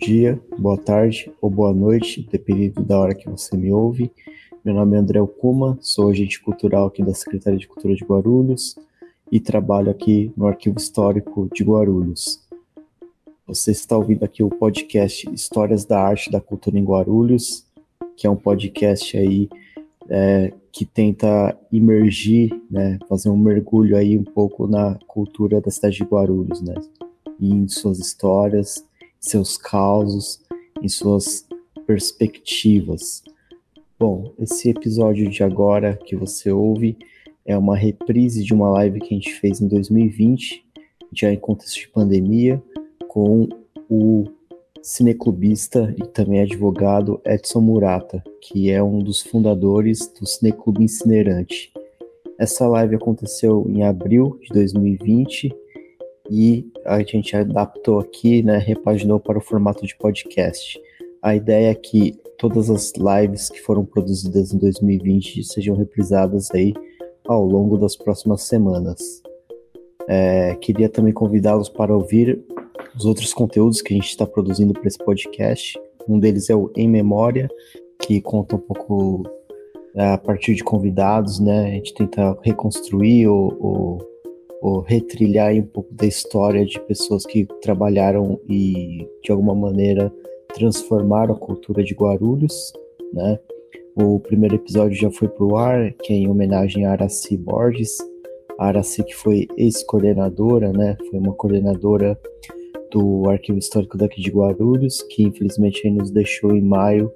dia, boa tarde ou boa noite, dependendo da hora que você me ouve. Meu nome é André Okuma, sou agente cultural aqui da Secretaria de Cultura de Guarulhos e trabalho aqui no Arquivo Histórico de Guarulhos. Você está ouvindo aqui o podcast Histórias da Arte e da Cultura em Guarulhos, que é um podcast aí é, que tenta imergir, né, fazer um mergulho aí um pouco na cultura da cidade de Guarulhos, né, em suas histórias, seus causos, em suas perspectivas. Bom, esse episódio de agora que você ouve é uma reprise de uma live que a gente fez em 2020, já em contexto de pandemia, com o cineclubista e também advogado Edson Murata, que é um dos fundadores do Cineclube Incinerante. Essa live aconteceu em abril de 2020 e a gente adaptou aqui, né, repaginou para o formato de podcast. A ideia é que todas as lives que foram produzidas em 2020 sejam reprisadas aí ao longo das próximas semanas. É, queria também convidá-los para ouvir os outros conteúdos que a gente está produzindo para esse podcast. Um deles é o Em Memória, que conta um pouco é, a partir de convidados, né? A gente tenta reconstruir ou, ou, ou retrilhar um pouco da história de pessoas que trabalharam e, de alguma maneira, transformaram a cultura de Guarulhos, né? O primeiro episódio já foi pro ar, que é em homenagem a Araci Borges. A Araci que foi ex-coordenadora, né? Foi uma coordenadora do Arquivo Histórico daqui de Guarulhos, que infelizmente nos deixou em maio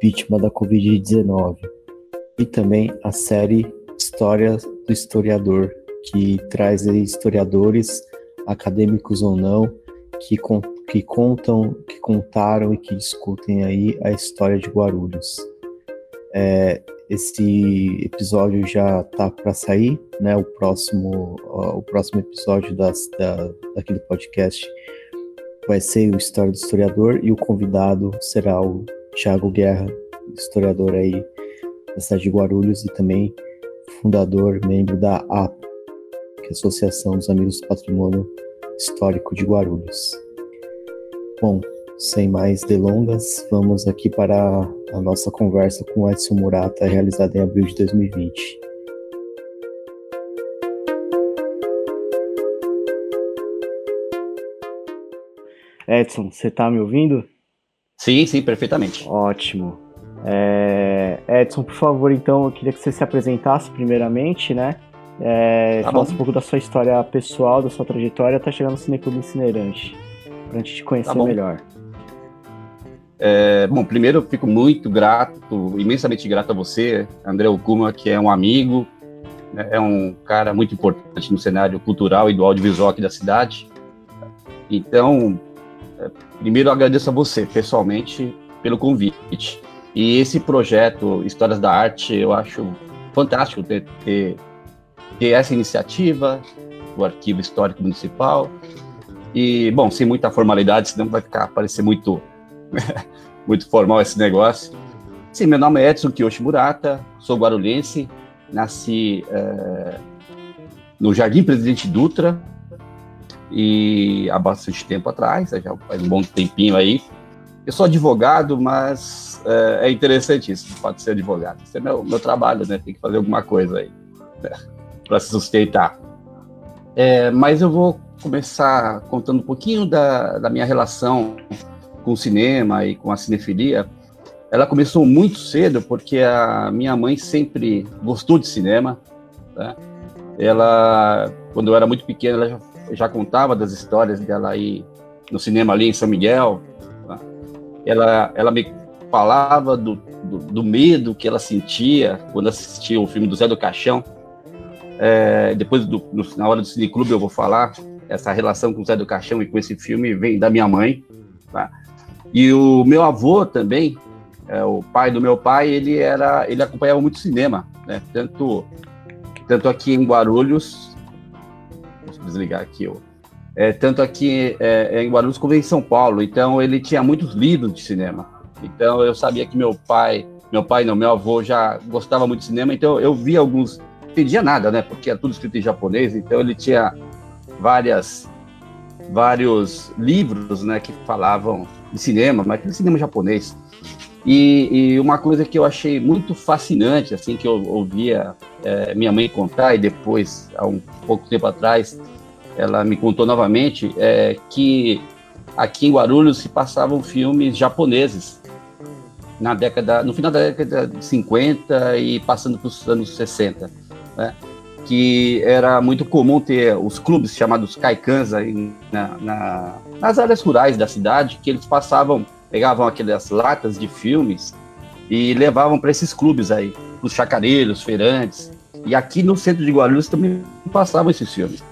vítima da Covid-19. E também a série História do Historiador, que traz historiadores, acadêmicos ou não, que, que contam, que contaram e que discutem aí a história de Guarulhos. É, esse episódio já tá para sair, né? O próximo, o próximo episódio das, da, daquele podcast vai ser o História do Historiador e o convidado será o Thiago Guerra, historiador aí da cidade de Guarulhos e também fundador, membro da AP, que é a Associação dos Amigos do Patrimônio Histórico de Guarulhos. Bom, sem mais delongas, vamos aqui para a nossa conversa com Edson Murata, realizada em abril de 2020. Edson, você está me ouvindo? Sim, sim, perfeitamente. Ótimo. É... Edson, por favor, então, eu queria que você se apresentasse primeiramente, né? É... Tá um pouco da sua história pessoal, da sua trajetória até chegar no Cineclube Incinerante, para a gente te conhecer tá melhor. É, bom, primeiro eu fico muito grato, imensamente grato a você, André Okuma, que é um amigo, né, é um cara muito importante no cenário cultural e do audiovisual aqui da cidade. Então, é, primeiro eu agradeço a você, pessoalmente, pelo convite. E esse projeto Histórias da Arte, eu acho fantástico ter, ter, ter essa iniciativa, o Arquivo Histórico Municipal. E, bom, sem muita formalidade, senão vai ficar parecer muito muito formal esse negócio. Sim, meu nome é Edson Kiyoshi Murata, sou guarulhense, nasci é, no Jardim Presidente Dutra e há bastante tempo atrás, já faz um bom tempinho aí. Eu sou advogado, mas é, é interessante isso, pode ser advogado. Esse é meu, meu trabalho, né? Tem que fazer alguma coisa aí né? para se sustentar. É, mas eu vou começar contando um pouquinho da, da minha relação com o cinema e com a cinefilia, ela começou muito cedo porque a minha mãe sempre gostou de cinema. Né? Ela, quando eu era muito pequena, ela já, já contava das histórias dela ir no cinema ali em São Miguel. Né? Ela, ela me falava do, do, do, medo que ela sentia quando assistia o filme do Zé do Caixão. É, depois, do, no, na hora do cineclube, eu vou falar essa relação com o Zé do Caixão e com esse filme vem da minha mãe. Tá? E o meu avô também, é, o pai do meu pai, ele era, ele acompanhava muito cinema, né? Tanto, tanto aqui em Guarulhos, deixa eu desligar aqui, ó, é, tanto aqui é, é, em Guarulhos como em São Paulo. Então ele tinha muitos livros de cinema. Então eu sabia que meu pai, meu pai não, meu avô já gostava muito de cinema. Então eu via alguns, entendia nada, né? Porque era tudo escrito em japonês. Então ele tinha várias, vários livros, né, que falavam de cinema, mas de cinema japonês. E, e, uma coisa que eu achei muito fascinante, assim, que eu ouvia é, minha mãe contar e depois, há um pouco tempo atrás, ela me contou novamente, é que aqui em Guarulhos se passavam filmes japoneses na década, no final da década de 50 e passando para os anos 60, né? que era muito comum ter os clubes chamados kaikans aí na, na, nas áreas rurais da cidade, que eles passavam pegavam aquelas latas de filmes e levavam para esses clubes aí, os chacareiros, feirantes. E aqui no centro de Guarulhos também passavam esses filmes.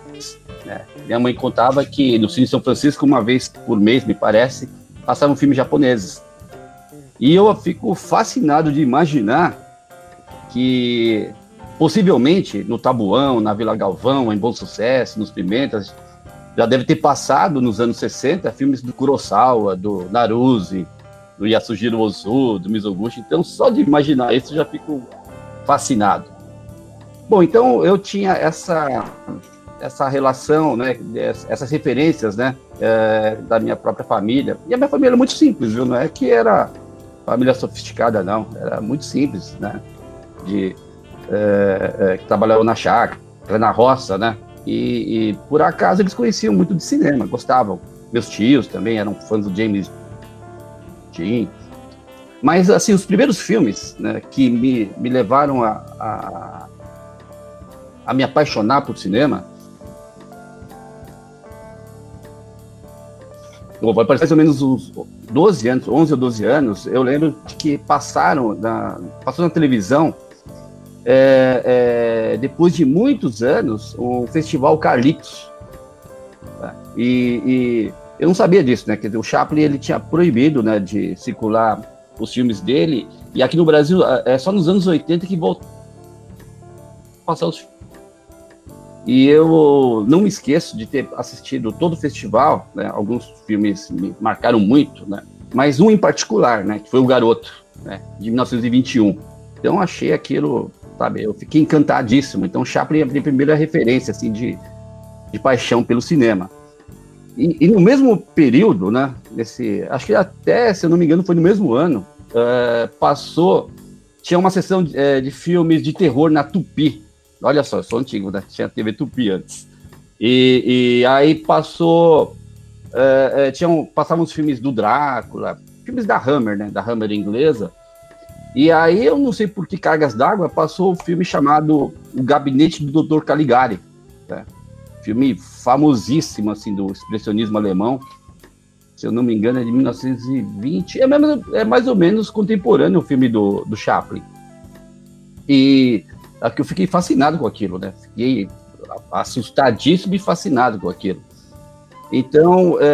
Né? Minha mãe contava que no Cine São Francisco, uma vez por mês, me parece, passavam filmes japoneses. E eu fico fascinado de imaginar que possivelmente no Tabuão, na Vila Galvão, em Bom Sucesso, nos Pimentas, já deve ter passado nos anos 60 filmes do Kurosawa, do Naruse, do Yasujiro Ozu, do Mizoguchi. Então, só de imaginar isso, eu já fico fascinado. Bom, então eu tinha essa essa relação, né, essas referências, né, é, da minha própria família. E a minha família é muito simples, viu? Não é que era família sofisticada, não. Era muito simples, né? De é, é, que trabalhava na chácara, na roça, né? E, e, por acaso eles conheciam muito de cinema, gostavam. Meus tios também eram fãs do James Dean. Mas, assim, os primeiros filmes né, que me, me levaram a, a, a me apaixonar por cinema vai parecer mais ou menos uns 12 anos, 11 ou 12 anos, eu lembro de que passaram na, passou na televisão é, é, depois de muitos anos, o Festival Carlitos. Tá? E, e, eu não sabia disso, né? Dizer, o Chaplin ele tinha proibido né, de circular os filmes dele, e aqui no Brasil é, é só nos anos 80 que voltou passar os. E eu não me esqueço de ter assistido todo o festival, né? alguns filmes me marcaram muito, né? mas um em particular, né? que foi O Garoto, né? de 1921. Então achei aquilo sabe? Eu fiquei encantadíssimo. Então, Chaplin é a minha primeira referência, assim, de, de paixão pelo cinema. E, e, no mesmo período, né, nesse, acho que até, se eu não me engano, foi no mesmo ano, é, passou, tinha uma sessão de, é, de, filmes de terror na Tupi. Olha só, eu sou antigo, né? Tinha TV Tupi antes. E, e aí passou, é, tinham, passavam os filmes do Drácula, filmes da Hammer, né, da Hammer inglesa, e aí, eu não sei por que cargas d'água, passou o filme chamado O Gabinete do Dr. Caligari. Né? Filme famosíssimo, assim, do expressionismo alemão. Se eu não me engano, é de 1920. É, mesmo, é mais ou menos contemporâneo o filme do, do Chaplin. E aqui eu fiquei fascinado com aquilo, né? Fiquei assustadíssimo e fascinado com aquilo. Então, é,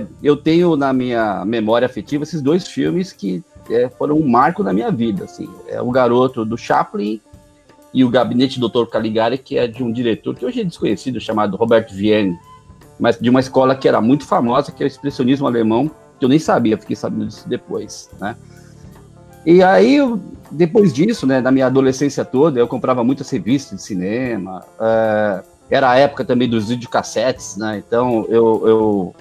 é, eu tenho na minha memória afetiva esses dois filmes que é, foram um marco na minha vida. Assim. É o garoto do Chaplin e o gabinete do Dr. Caligari, que é de um diretor que hoje é desconhecido, chamado Roberto Vienne, mas de uma escola que era muito famosa, que é o expressionismo alemão, que eu nem sabia, fiquei sabendo disso depois, né? E aí, depois disso, né, na minha adolescência toda, eu comprava muitas revistas de cinema, é, era a época também dos videocassetes, né, então eu, eu,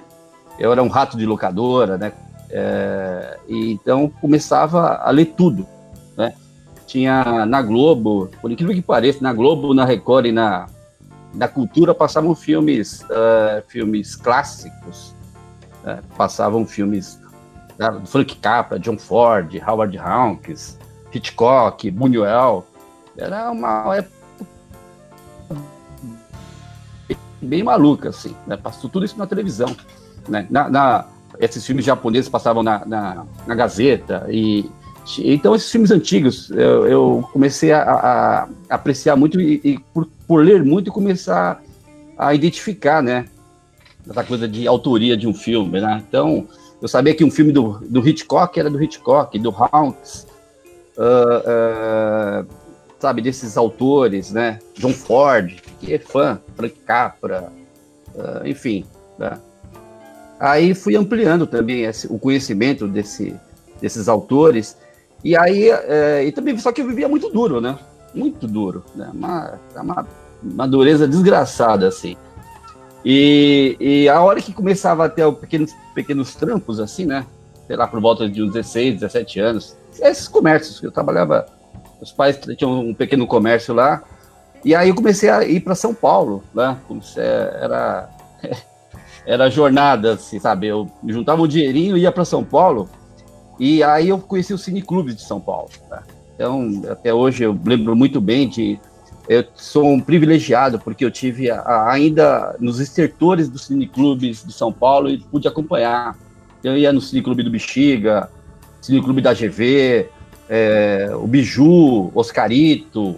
eu era um rato de locadora, né, é, e então começava a ler tudo, né? Tinha na Globo, por incrível que pareça, na Globo, na Record e na, na Cultura passavam filmes, uh, filmes clássicos, né? passavam filmes uh, do Frank Capra, John Ford, Howard Hawks, Hitchcock, Buñuel. Era uma época bem maluca, assim, né? Passou tudo isso na televisão, né? Na, na, esses filmes japoneses passavam na, na, na Gazeta e então esses filmes antigos eu, eu comecei a, a, apreciar muito e, e por, por, ler muito e começar a identificar, né, essa coisa de autoria de um filme, né? Então eu sabia que um filme do, do Hitchcock era do Hitchcock, do Hawks, uh, uh, sabe, desses autores, né? John Ford, que é fã, Frank Capra, uh, enfim, né? Aí fui ampliando também esse, o conhecimento desse, desses autores. E aí, é, e também, só que eu vivia muito duro, né? Muito duro, né? Uma, uma, uma dureza desgraçada, assim. E, e a hora que começava a ter pequenos, pequenos trampos, assim, né? sei lá, por volta de uns 16, 17 anos. Esses comércios, eu trabalhava, os pais tinham um pequeno comércio lá, e aí eu comecei a ir para São Paulo, né? Comecei, era, era jornada, assim, sabe? Eu juntava um dinheirinho, ia para São Paulo, e aí eu conheci o Cineclube de São Paulo. Tá? Então, até hoje eu lembro muito bem de. Eu sou um privilegiado, porque eu tive a, a, ainda nos estertores dos cineclubes de São Paulo e pude acompanhar. Eu ia no Cineclube do Bexiga, Cineclube da GV, é, o Biju, Oscarito,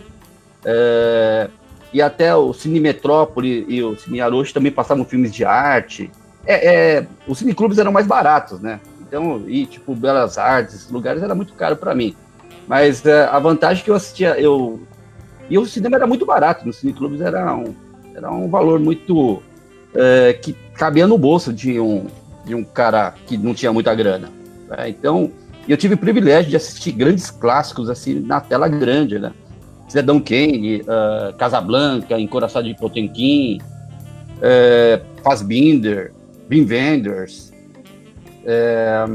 é, e até o Cine Metrópole e o Cine Aroche também passavam filmes de arte. É, é, os cineclubes eram mais baratos, né? Então, e tipo, Belas Artes, lugares era muito caro para mim. Mas é, a vantagem que eu assistia, eu. E o cinema era muito barato, nos cineclubes era um, era um valor muito. É, que cabia no bolso de um, de um cara que não tinha muita grana. Né? Então, eu tive o privilégio de assistir grandes clássicos assim na tela grande, né? Cidadão Kane, uh, Casablanca, Encoraçado de Potemkin, uh, Fassbinder, Wim Wenders, é,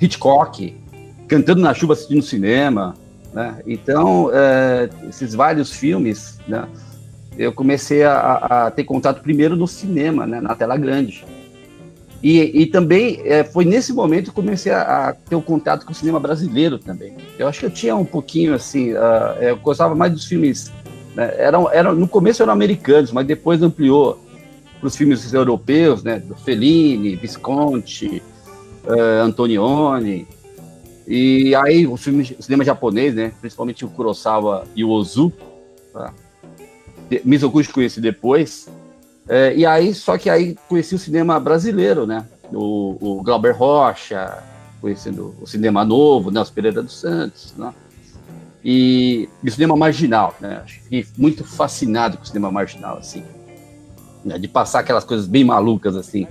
Hitchcock, Cantando na Chuva assistindo cinema, né? Então, é, esses vários filmes, né? Eu comecei a, a, ter contato primeiro no cinema, né? Na tela grande. E, e também é, foi nesse momento que comecei a, a, ter o contato com o cinema brasileiro também. Eu acho que eu tinha um pouquinho assim, uh, eu gostava mais dos filmes. Né? Eram, eram, no começo eram americanos, mas depois ampliou para os filmes europeus, né? Do Fellini, Visconti, uh, Antonioni. E aí o, filme, o cinema japonês, né? Principalmente o Kurosawa e o Ozu. Tá? Mizoguchi conheci depois. É, e aí, só que aí conheci o cinema brasileiro, né? O, o Glauber Rocha, conhecendo o cinema novo? Os Pereira dos Santos, né? E, e o cinema marginal, né? Fiquei muito fascinado com o cinema marginal, assim. Né? De passar aquelas coisas bem malucas, assim.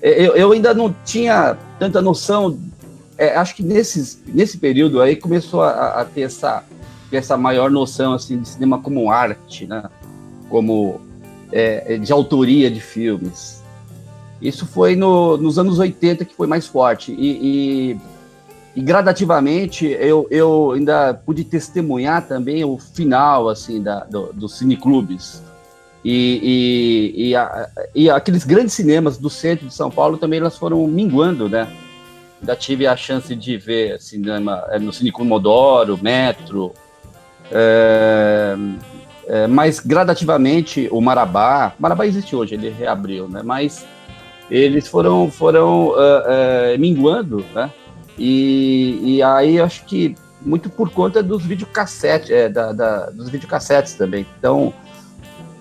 Eu, eu ainda não tinha tanta noção. É, acho que nesses, nesse período aí começou a, a ter essa, essa maior noção assim de cinema como arte, né? Como é, de autoria de filmes. Isso foi no, nos anos 80 que foi mais forte. E, e, e, gradativamente eu, eu ainda pude testemunhar também o final assim da, do, dos cineclubes. E, e, e, a, e, aqueles grandes cinemas do centro de São Paulo também elas foram minguando, né? Ainda tive a chance de ver cinema é, no Cine Comodoro, Metro, é, é, mas gradativamente o Marabá, Marabá existe hoje, ele reabriu, né? Mas eles foram foram uh, uh, minguando, né? E, e aí acho que muito por conta dos videocassetes, é, da, da, dos videocassetes também. Então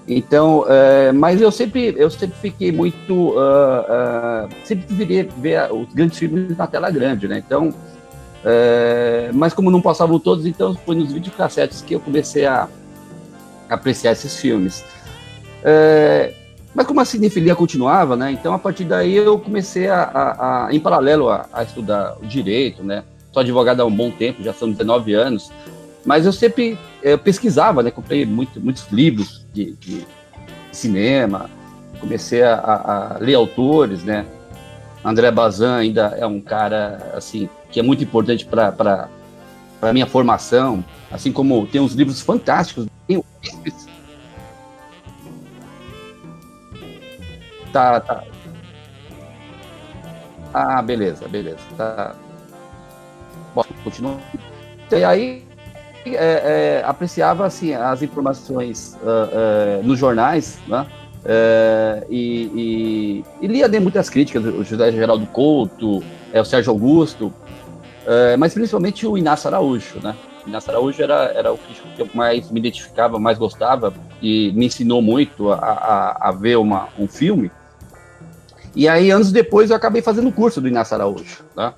então, é, mas eu sempre, eu sempre fiquei muito, uh, uh, sempre deveria ver os grandes filmes na tela grande, né? Então, mas como não passavam todos, então foi nos videocassetes que eu comecei a apreciar esses filmes. É, mas como a cinefilia continuava, né? Então a partir daí eu comecei a, a, a em paralelo a, a, estudar o direito, né? Sou advogado há um bom tempo, já são 19 anos. Mas eu sempre eu pesquisava, né? Comprei muito, muitos livros de, de cinema, comecei a, ler autores, né? André Bazin ainda é um cara assim que é muito importante para a minha formação, assim como tem uns livros fantásticos. Tá, tá. Ah, beleza, beleza. Tá. Bom, continua. E aí é, é, apreciava assim as informações uh, uh, nos jornais, né? Uh, e, e, e, lia muitas críticas, o José Geraldo Couto, é, o Sérgio Augusto, mas principalmente o Inácio Araújo, né? Inácio Araújo era, era o crítico que eu mais me identificava, mais gostava e me ensinou muito a, a, a ver uma, um filme. E aí, anos depois, eu acabei fazendo o curso do Inácio Araújo, né?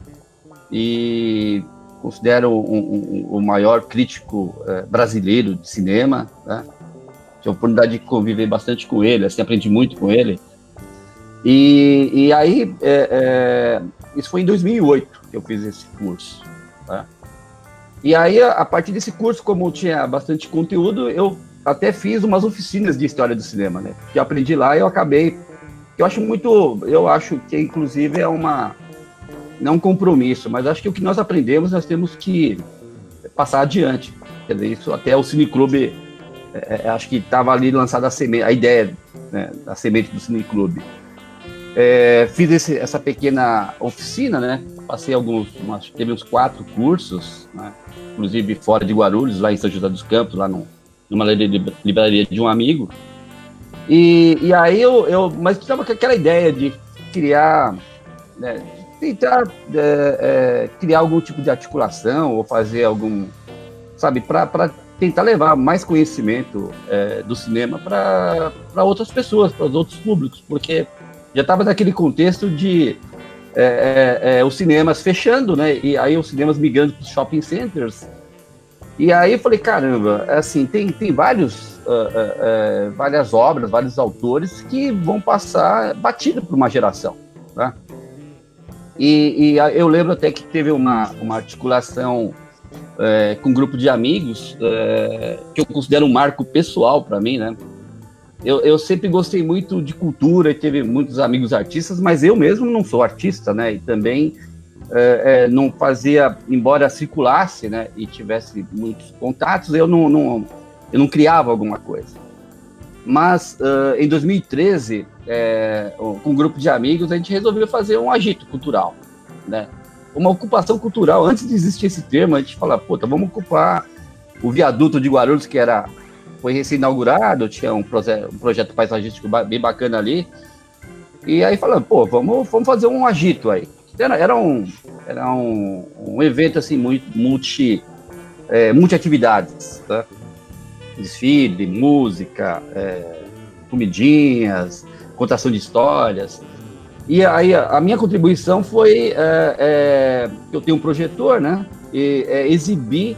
E considero o um, um, maior crítico é, brasileiro de cinema, né? Tive a oportunidade de conviver bastante com ele, assim, aprendi muito com ele. E, e aí, é, é, isso foi em 2008 que eu fiz esse curso. Né? E aí, a, a partir desse curso, como tinha bastante conteúdo, eu até fiz umas oficinas de história do cinema, né? Que eu aprendi lá e eu acabei. Eu acho muito. Eu acho que, inclusive, é uma não é um compromisso, mas acho que o que nós aprendemos nós temos que passar adiante. Quer dizer, isso até o Cineclube, é, é, acho que estava ali lançada a, semente, a ideia né, da semente do Cineclube. É, fiz esse, essa pequena oficina, né? Passei alguns, umas, teve uns quatro cursos, né? inclusive fora de Guarulhos, lá em São José dos Campos, lá no, numa livraria de um amigo. E, e aí eu, eu mas estava com aquela ideia de criar, né, tentar é, é, criar algum tipo de articulação ou fazer algum, sabe, para tentar levar mais conhecimento é, do cinema para outras pessoas, para os outros públicos, porque já estava naquele contexto de é, é, é, os cinemas fechando, né? E aí os cinemas migrando para os shopping centers. E aí eu falei, caramba, assim, tem, tem vários, uh, uh, uh, várias obras, vários autores que vão passar batido por uma geração, tá? E, e eu lembro até que teve uma, uma articulação é, com um grupo de amigos é, que eu considero um marco pessoal para mim, né? Eu, eu, sempre gostei muito de cultura teve muitos amigos artistas, mas eu mesmo não sou artista, né? E também é, é, não fazia, embora circulasse, né? E tivesse muitos contatos, eu não, não eu não criava alguma coisa. Mas uh, em 2013 é, com um grupo de amigos, a gente resolveu fazer um agito cultural, né? Uma ocupação cultural. Antes de existir esse termo, a gente fala, puta, vamos ocupar o viaduto de Guarulhos, que era foi recém-inaugurado, tinha um, proje um, projeto paisagístico bem bacana ali. E aí falando, pô, vamos, vamos fazer um agito aí. Era, era, um, era um, um evento assim, muito multi, é, multi atividades, tá? Desfile, música, é, comidinhas, contação de histórias. E aí a minha contribuição foi é, é, eu tenho um projetor, né? E é, exibir,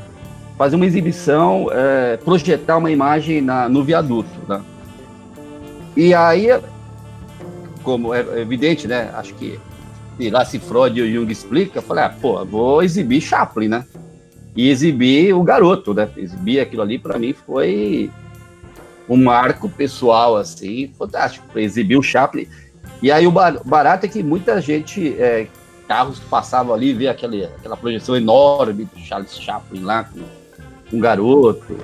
fazer uma exibição, é, projetar uma imagem na, no viaduto, né? E aí, como é evidente, né? Acho que lá se Freud e o Jung explica, eu falei, ah, pô, vou exibir Chaplin, né? E exibir o garoto, né? Exibir aquilo ali para mim foi um marco pessoal, assim, fantástico. Exibir o Chaplin. E aí o barato é que muita gente, é, carros passavam ali, via aquele, aquela projeção enorme do Charles Chaplin lá com um garoto.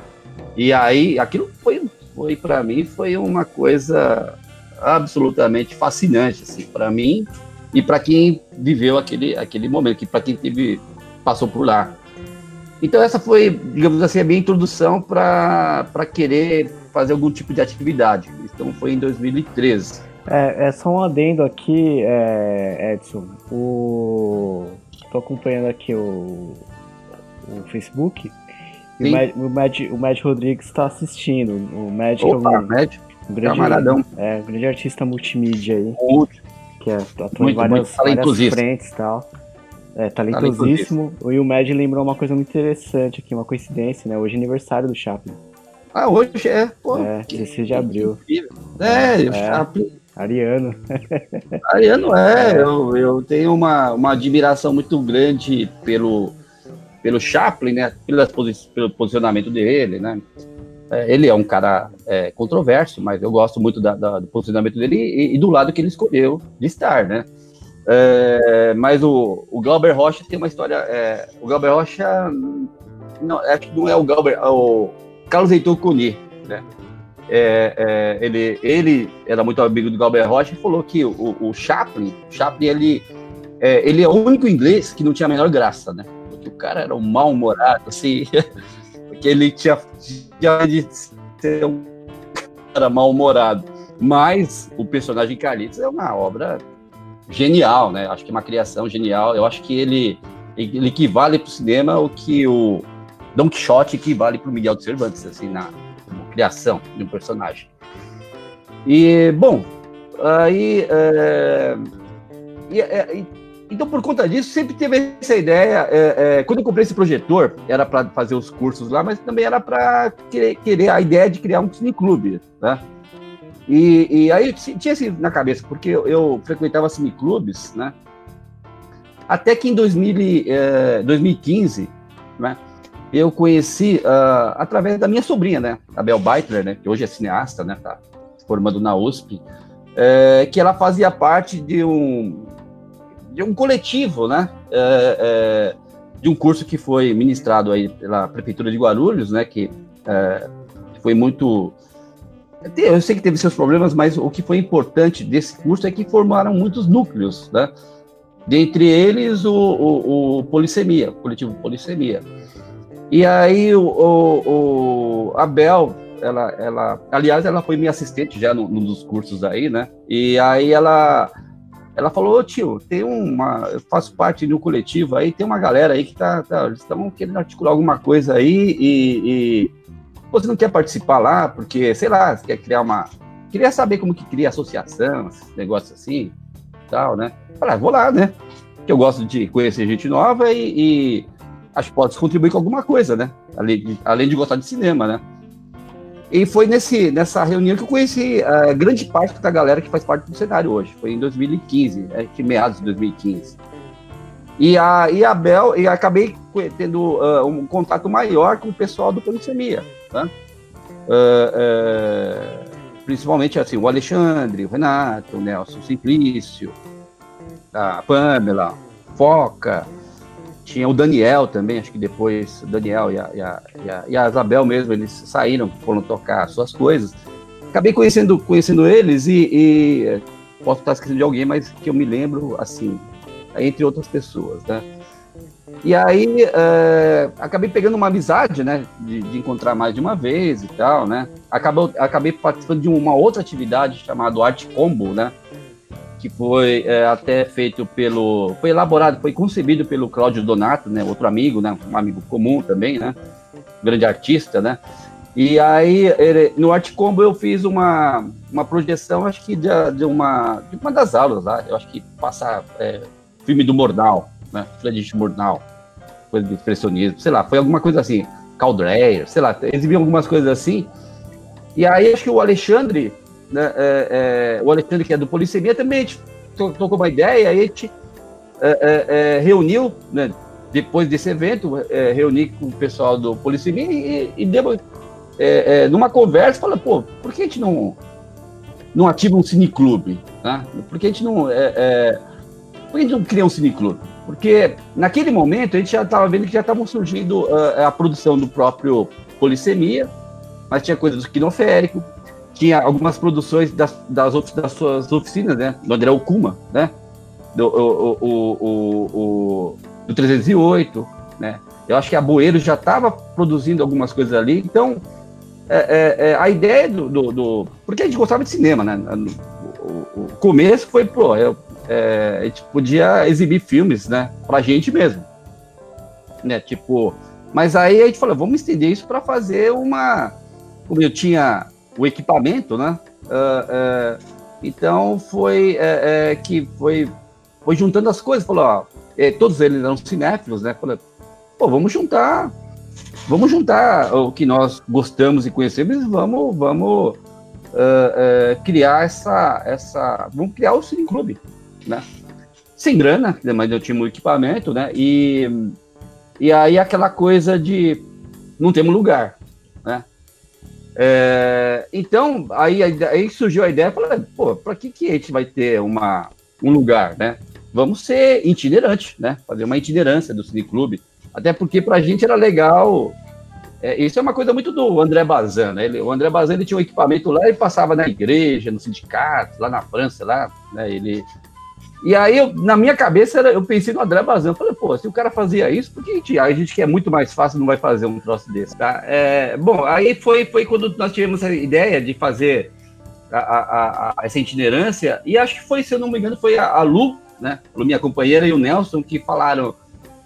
E aí aquilo foi, foi para mim, foi uma coisa absolutamente fascinante, assim, para mim e para quem viveu aquele, aquele momento, que para quem teve, passou por lá. Então essa foi, digamos assim, a minha introdução para querer fazer algum tipo de atividade. Então foi em 2013. É, é só um adendo aqui, é, Edson. O... Acompanhando aqui o, o Facebook. E o Mad, o, Mad, o Mad Rodrigues está assistindo. O Mad Opa, é um, Mad, um grande, camaradão. É, um grande artista multimídia aí. Muito. Que é, atua em várias, várias frentes e tal. É, talentosíssimo. E o Mad lembrou uma coisa muito interessante aqui, uma coincidência, né? Hoje é aniversário do Chaplin. Ah, hoje é, pô. É, 16 de abril. É, é, o Chaplin. Ariano. Ariano é, é, Eu, eu tenho uma, uma admiração muito grande pelo, pelo Chaplin, né? Pelo, pelo posicionamento dele, né? É, ele é um cara é, controverso, mas eu gosto muito da, da, do posicionamento dele e, e, do lado que ele escolheu de estar, né? É, mas o, o Glauber Rocha tem uma história. É, o Glauber Rocha não, é que não é o Glauber, é o Carlos Heitor Coni, né? É, é, ele, ele era muito amigo do Galber Rocha e falou que o, o Chaplin, Chaplin ele, é, ele é o único inglês que não tinha a menor graça, né? O cara era um mal-humorado, assim, porque ele tinha, tinha de ser um cara mal-humorado. Mas o personagem Carlitos é uma obra genial, né? Acho que é uma criação genial. Eu acho que ele, ele equivale para o cinema o que o Don Quixote equivale para o Miguel de Cervantes, assim, na criação de um personagem. E, bom, aí. É, e, é, então, por conta disso, sempre teve essa ideia. É, é quando eu comprei esse projetor, era para fazer os cursos lá, mas também era para querer, querer, a ideia de criar um cineclube, né? E, e aí tinha assim na cabeça, porque eu, eu frequentava cineclubes, né? Até que em 2000, é, 2015, né? eu conheci uh, através da minha sobrinha, né, a Bel Beitler, né, que hoje é cineasta, né, tá formando na USP, é, que ela fazia parte de um de um coletivo, né? É, é, de um curso que foi ministrado aí pela prefeitura de Guarulhos, né? Que é, foi muito eu sei que teve seus problemas, mas o que foi importante desse curso é que formaram muitos núcleos, né? Dentre eles o, o, o Polissemia, o coletivo Polissemia. E aí o, o, o Abel, ela, ela, aliás, ela foi minha assistente já num, dos cursos aí, né? E aí ela, ela falou, tio, tem uma, eu faço parte do coletivo aí, tem uma galera aí que tá, tá estão querendo articular alguma coisa aí e, e, você não quer participar lá porque, sei lá, você quer criar uma, queria saber como que cria associação, negócios assim, tal, né? Falei, ah, vou lá, né? Que eu gosto de conhecer gente nova e, e acho que pode contribuir com alguma coisa, né? Além de, além de gostar de cinema, né? E foi nesse, nessa reunião que eu conheci a uh, grande parte da galera que faz parte do cenário hoje. Foi em 2015, é, que meados de 2015. E a, e a Bel, e acabei tendo uh, um contato maior com o pessoal do Polissemia, tá? Uh, principalmente assim, o Alexandre, o Renato, o Nelson Simplício, a Pamela, Foca, tinha o Daniel também, acho que depois Daniel e a, e a, e a, e a Isabel mesmo, eles saíram, foram tocar suas coisas. Acabei conhecendo, conhecendo eles e, e posso estar esquecendo de alguém, mas que eu me lembro, assim, entre outras pessoas, né? E aí, é, acabei pegando uma amizade, né? De, de, encontrar mais de uma vez e tal, né? Acabou, acabei participando de uma outra atividade chamada Arte Combo, né? Que foi é, até feito pelo, foi elaborado, foi concebido pelo Cláudio Donato, né, outro amigo, né, um amigo comum também, né, grande artista, né, e aí ele, no Arte Combo eu fiz uma, uma projeção, acho que de, de, uma, de uma das aulas lá, eu acho que passar é, filme do Mordal, né, Friedrich Mordal, coisa de expressionismo, sei lá, foi alguma coisa assim, Caldreyer, sei lá, exibiam algumas coisas assim, e aí acho que o Alexandre né, é, é, o Alexandre, que é do Polissemia, também a gente tocou uma ideia, a gente é, é, é reuniu, né, depois desse evento, é, reuni com o pessoal do Polissemia e, e deu numa conversa, fala, pô, por que a gente não, não ativa um cineclube? Né? Por que a gente não, por que a gente não cria um cineclube? Porque naquele momento a gente já estava vendo que já estavam surgindo uh, a produção do próprio Polissemia, mas tinha coisa do quinoférico, tinha algumas produções das, das, das suas oficinas, né? Do André Okuma, né? Do, o, o, o, do 308, né? Eu acho que a Boeiro já estava produzindo algumas coisas ali, então é, é, é, a ideia do, do, do, Porque a gente gostava de cinema, né? O, o começo foi, pô, eu, é, a gente podia exibir filmes, né? Pra gente mesmo. Né? Tipo. Mas aí a gente falou, vamos estender isso para fazer uma. Como eu tinha o equipamento, né? Uh, uh, então foi é, é, que foi, foi juntando as coisas, falou, ó, é, todos eles eram cinéfilos, né? Falei, pô, vamos juntar, vamos juntar o que nós gostamos e conhecemos, e vamos, vamos uh, criar essa, essa, vamos criar o Cine Clube, né? Sem grana, mas eu tinha um equipamento, né? E, e aí aquela coisa de não temos lugar? É, então, aí, aí surgiu a ideia, falei, pô, para que, que a gente vai ter uma, um lugar, né? Vamos ser itinerante, né? Fazer uma itinerância do cineclube. Até porque para a gente era legal. É, isso é uma coisa muito do André Bazin, né? Ele, o André Bazin ele tinha um equipamento lá e passava na igreja, no sindicato, lá na França, lá, né? Ele e aí, eu, na minha cabeça, eu pensei no André Bazan. Eu falei, pô, se o cara fazia isso, por que a gente, a gente que é muito mais fácil não vai fazer um troço desse, tá? É, bom, aí foi, foi quando nós tivemos a ideia de fazer a, a, a, essa itinerância, e acho que foi, se eu não me engano, foi a, Lu, né, minha companheira, e o Nelson, que falaram,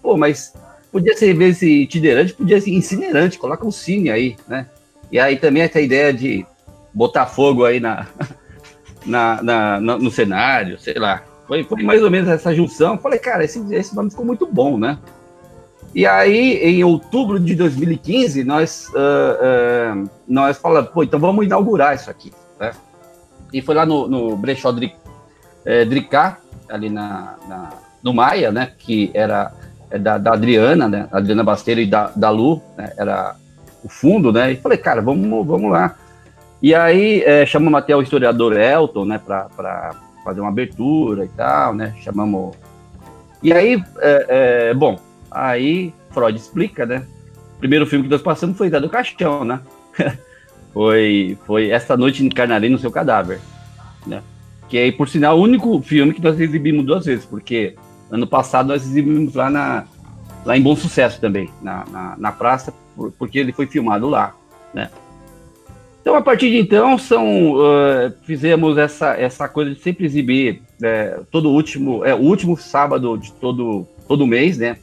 pô, mas podia ser, vez de itinerante, podia ser incinerante, coloca um cine aí, né? E aí também essa ideia de botar fogo aí na, na, na no cenário, sei lá. Foi, foi mais ou menos essa junção. Falei, cara, esse, esse nome ficou muito bom, né? E aí, em outubro de 2015, nós, uh, uh, nós falamos, pô, então vamos inaugurar isso aqui, né? E foi lá no, no Brechó Dric, é, ali na, na, no Maia, né? Que era é da, da Adriana, né? Adriana Basteiro e da, da Lu, né? Era o fundo, né? E falei, cara, vamos, vamos lá. E aí, é, chamamos até o historiador Elton, né? Para fazer uma abertura e tal, né? Chamamos E aí, é, é, bom, aí Freud explica, né? O primeiro filme que nós passamos foi da do Caixão, né? foi, foi Esta Noite Encarnarei no Seu Cadáver, né? Que é, por sinal, o único filme que nós exibimos duas vezes, porque ano passado nós exibimos lá, na, lá em Bom Sucesso também, na, na, na praça, porque ele foi filmado lá, né? Então, a partir de então, são, uh, fizemos essa, essa coisa de sempre exibir é, todo último, é, o último sábado de todo, todo mês, né?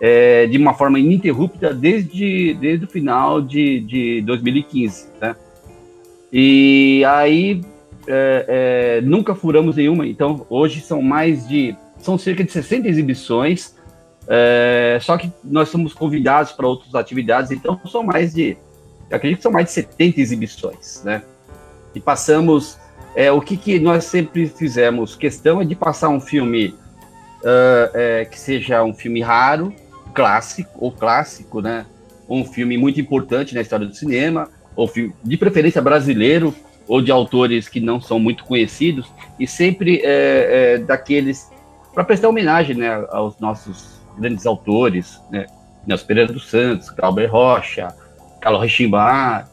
É, de uma forma ininterrupta desde, desde o final de, de 2015, né? E aí é, é, nunca furamos nenhuma, então hoje são mais de, são cerca de 60 exibições, é, só que nós somos convidados para outras atividades, então são mais de eu acredito que são mais de 70 exibições, né? E passamos. É, o que, que nós sempre fizemos? Questão é de passar um filme uh, é, que seja um filme raro, clássico, ou clássico, né? Um filme muito importante na história do cinema, ou filme, de preferência brasileiro, ou de autores que não são muito conhecidos, e sempre é, é, daqueles. para prestar homenagem né, aos nossos grandes autores, né? Nelson Pereira dos Santos, Calber Rocha, Carlos Richimbar,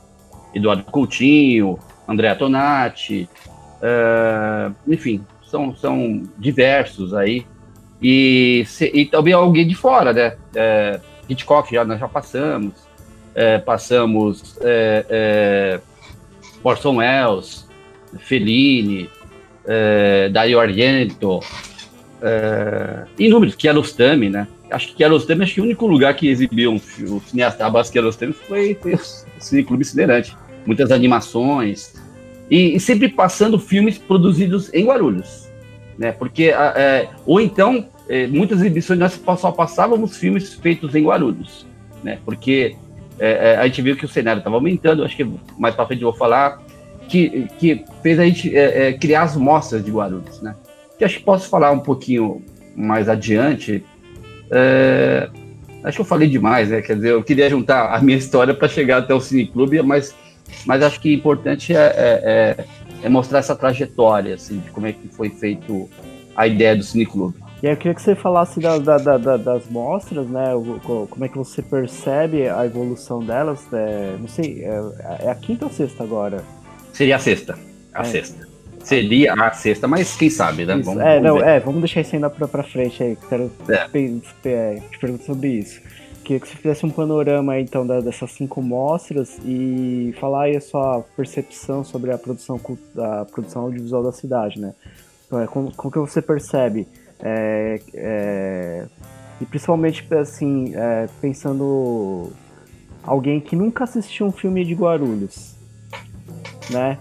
Eduardo Coutinho, André Tonati, uh, enfim, são, são diversos aí. E, se, e também alguém de fora, né? É, Hitchcock já, nós já passamos, é, passamos é, é, Orson Welles, Fellini, é, Dario Argento, é, inúmeros, Kiarostami, né? Acho que Kiarostami, acho que o único lugar que exibiu um, o cineasta Abbas Kiarostami foi, foi o Cine Clube Cinerante. Muitas animações. E, e, sempre passando filmes produzidos em Guarulhos. Né? Porque, é, ou então, é, muitas exibições nós só passávamos filmes feitos em Guarulhos. Né? Porque é, é a gente viu que o cenário estava aumentando, acho que mais para frente eu vou falar, que, que fez a gente é, é, criar as mostras de Guarulhos. Né? Que acho que posso falar um pouquinho mais adiante, é, acho que eu falei demais, né? Quer dizer, eu queria juntar a minha história para chegar até o Cineclube, mas, mas acho que importante é, é, é, é, mostrar essa trajetória, assim, de como é que foi feito a ideia do Cineclube. E aí eu queria que você falasse da, da, da, das mostras, né? Como é que você percebe a evolução delas? É, não sei, é, é, a quinta ou sexta agora? Seria a sexta. A é. sexta. Seria a sexta, mas quem sabe, né? Vamos, é, vamos não, é, vamos deixar isso ainda pra, pra frente aí. Quero é. te perguntar sobre isso. Queria que você fizesse um panorama então da, dessas cinco mostras e falar aí a sua percepção sobre a produção, a produção audiovisual da cidade, né? Então, é, como, como que você percebe? É, é, e principalmente assim, é, pensando alguém que nunca assistiu um filme de Guarulhos, né?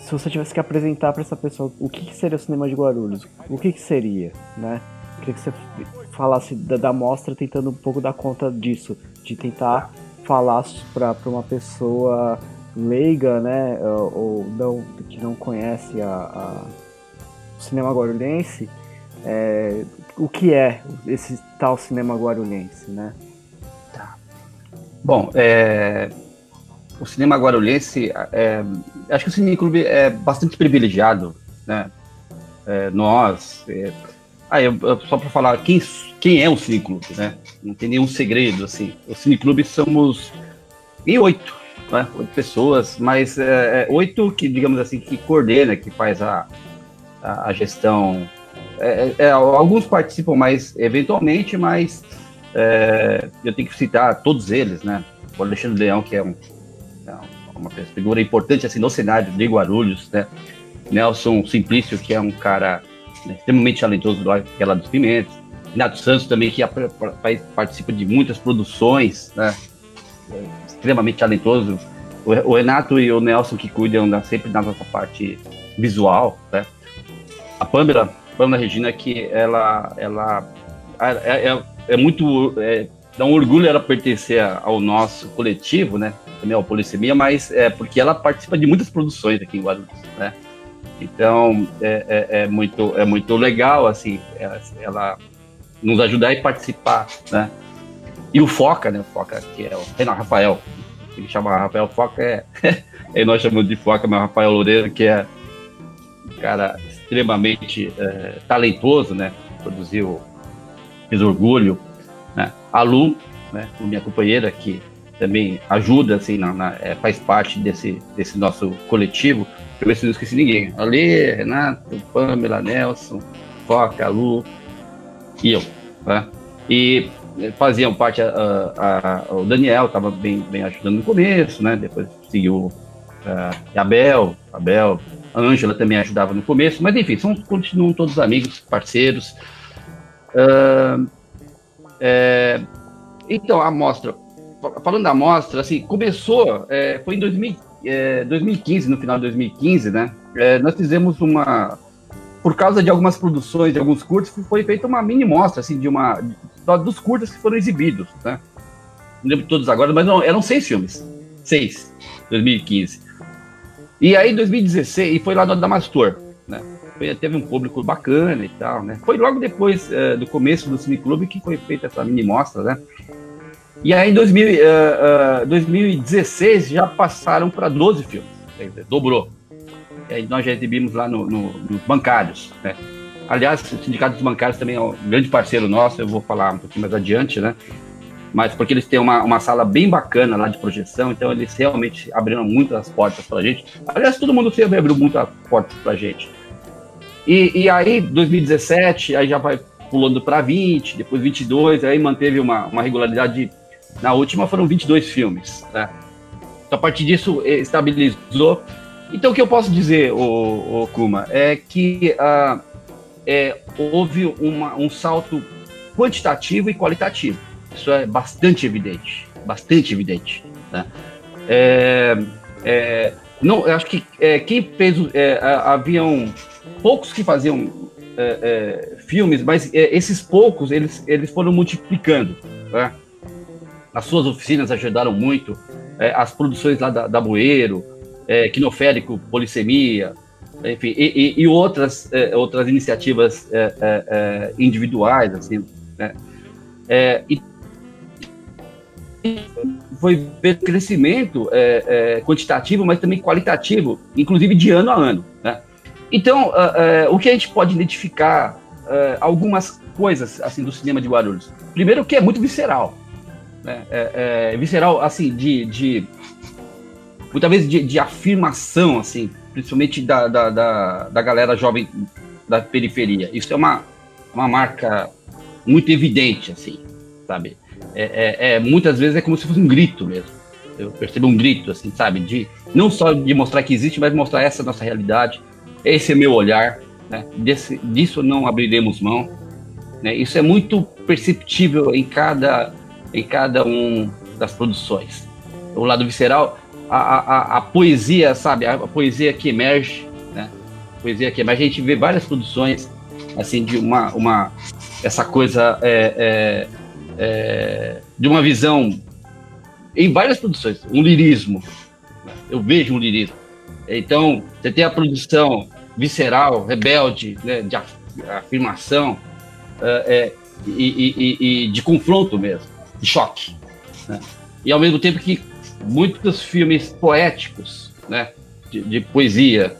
Se você tivesse que apresentar para essa pessoa o que, que, seria o cinema de Guarulhos, o que, que seria, né? Queria que você falasse da, da mostra tentando um pouco dar conta disso, de tentar falar para uma pessoa leiga, né, ou não que não conhece a, a o cinema guarulhense, é, o que é esse tal cinema guarulhense, né? Tá. Bom, é, o cinema guarulhense, é, acho que o Cine Clube é bastante privilegiado, né? É, nós, é, ah, eu, só para falar quem, quem é o Cine Clube, né? Não tem nenhum segredo, assim. O Cine Clube somos em oito, né? Oito pessoas, mas é, é, oito que, digamos assim, que coordena, que faz a, a, a gestão. É, alguns participam mais eventualmente, mas eu tenho que citar todos eles, né? O Alexandre Leão, que é um uma figura importante assim no cenário de Guarulhos, né? Nelson Simplício, que é um cara né, extremamente talentoso do Aquela dos Pimentos. Renato Santos também, que participa de muitas produções, né? Extremamente talentoso. O Renato e o Nelson que cuidam da, sempre da nossa parte visual, né? A Pamela, Pamela Regina, que ela, ela é, é, é muito é, dá um orgulho ela pertencer ao nosso coletivo, né? Também ao Polissemia, mas é porque ela participa de muitas produções aqui em Guarulhos, né? Então é, é, é muito é muito legal assim ela, ela, nos ajudar e participar, né? E o Foca, né? O Foca que é o Renan Rafael, ele chama Rafael Foca é, é nós chamamos de Foca, mas Rafael Loureiro que é um cara extremamente é, talentoso, né? Produziu fiz orgulho. Né? A Lu, né, minha companheira, que também ajuda, assim, na, na é, faz parte desse, desse nosso coletivo. Eu ver se não esqueci ninguém. Ale, Renato, Pamela, Nelson, Foca, Lu e eu. Né? E faziam parte a, a, a, o Daniel estava bem, bem ajudando no começo, né? Depois seguiu uh, Abel, Abel, a Ângela também ajudava no começo, mas enfim, são, continuam todos amigos, parceiros. Uh, é, então, a mostra, falando da mostra, assim, começou, é, foi em 2000, é, 2015, no final de 2015, né? É, nós fizemos uma, por causa de algumas produções, de alguns curtos, foi feita uma mini mostra, assim, de uma, dos curtas que foram exibidos, né? Não lembro todos agora, mas não, eram seis filmes. Seis, 2015. E aí, 2016, e foi lá no Damastor, né? Foi, teve um público bacana e tal, né? Foi logo depois uh, do começo do Cineclube que foi feita essa mini mostra, né? E aí, em 2000, uh, uh, 2016, já passaram para 12 filmes, dizer, dobrou. E aí nós já exibimos lá no, no, nos bancários, né? Aliás, o Sindicato dos Bancários também é um grande parceiro nosso, eu vou falar um pouquinho mais adiante, né? Mas porque eles têm uma, uma sala bem bacana lá de projeção, então eles realmente abriram muitas portas para a gente. Aliás, todo mundo sempre abriu muitas portas para a gente. E, e aí, 2017, aí já vai pulando para 20, depois 22, aí manteve uma, uma regularidade. Na última foram 22 filmes, né? Então, a partir disso, eh, estabilizou. Então, o que eu posso dizer, o, Kuma, é que uh, é, houve uma, um salto quantitativo e qualitativo. Isso é bastante evidente, bastante evidente. Né? É, é, não, eu acho que é, quem fez, é, haviam poucos que faziam é, filmes, mas esses poucos eles, eles foram multiplicando. Né? As suas oficinas ajudaram muito, as produções lá da, da Bueiro, Quinoférico, Polissemia, enfim, e, e, e outras, é, outras iniciativas é, é, é individuais, assim, né? É, e foi ver crescimento é, quantitativo, mas também qualitativo, inclusive de ano a ano, né? Então, o que a gente pode identificar algumas coisas assim do cinema de Guarulhos? Primeiro, que é muito visceral, né? É, é visceral, assim, de, de muitas vezes de, de afirmação, assim, principalmente da, da, da, da, galera jovem da periferia. Isso é uma, uma marca muito evidente, assim, sabe? É, é, é, muitas vezes é como se fosse um grito mesmo. Eu percebo um grito, assim, sabe? De, não só de mostrar que existe, mas mostrar essa nossa realidade, esse é meu olhar, né? Desse, disso não abriremos mão. Né? Isso é muito perceptível em cada, em cada um das produções. O lado visceral a, a, a, poesia, sabe? A, poesia que emerge, né? A poesia que emerge. A gente vê várias produções, assim, de uma, uma essa coisa é, é, é, de uma visão em várias produções, um lirismo. Né? Eu vejo um lirismo. Então, você tem a produção visceral, rebelde, né, de afirmação é, é, e, e, e, de confronto mesmo, de choque. Né? E ao mesmo tempo que muitos filmes poéticos, né? De, de poesia.